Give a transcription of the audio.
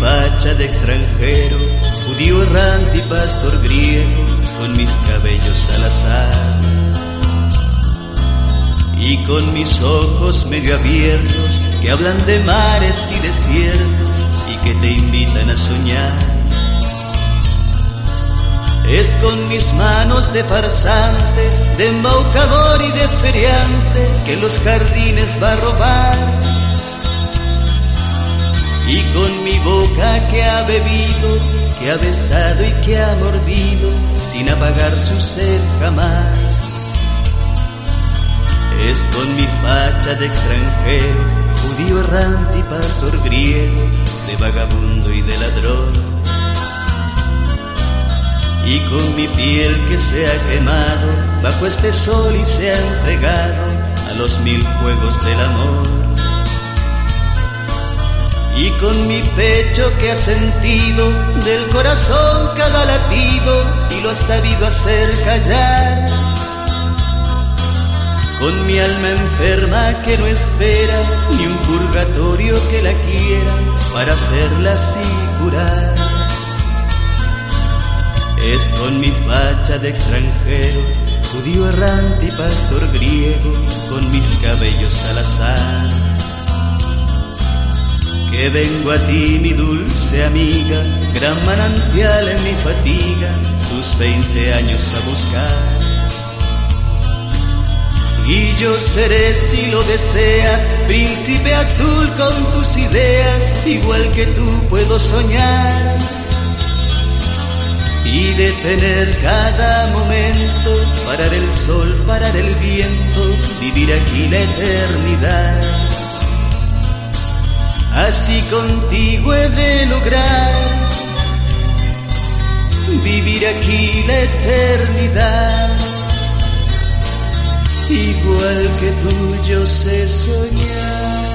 facha de extranjero, judío errante y pastor griego, con mis cabellos al azar. Y con mis ojos medio abiertos, que hablan de mares y desiertos, y que te invitan a soñar. Es con mis manos de farsante, de embaucador y de feriante, que los jardines va a robar que ha bebido, que ha besado y que ha mordido, sin apagar su sed jamás. Es con mi facha de extranjero, judío errante y pastor griego, de vagabundo y de ladrón. Y con mi piel que se ha quemado bajo este sol y se ha entregado a los mil juegos del amor y con mi pecho que ha sentido del corazón cada latido y lo ha sabido hacer callar. Con mi alma enferma que no espera ni un purgatorio que la quiera para hacerla así curar. Es con mi facha de extranjero, judío errante y pastor griego, con mis cabellos al azar que vengo a ti, mi dulce amiga, gran manantial en mi fatiga, tus veinte años a buscar. Y yo seré, si lo deseas, príncipe azul con tus ideas, igual que tú puedo soñar. Y detener cada momento, parar el sol, parar el viento, vivir aquí la eternidad así contigo he de lograr vivir aquí la eternidad. Igual que tú yo sé soñar.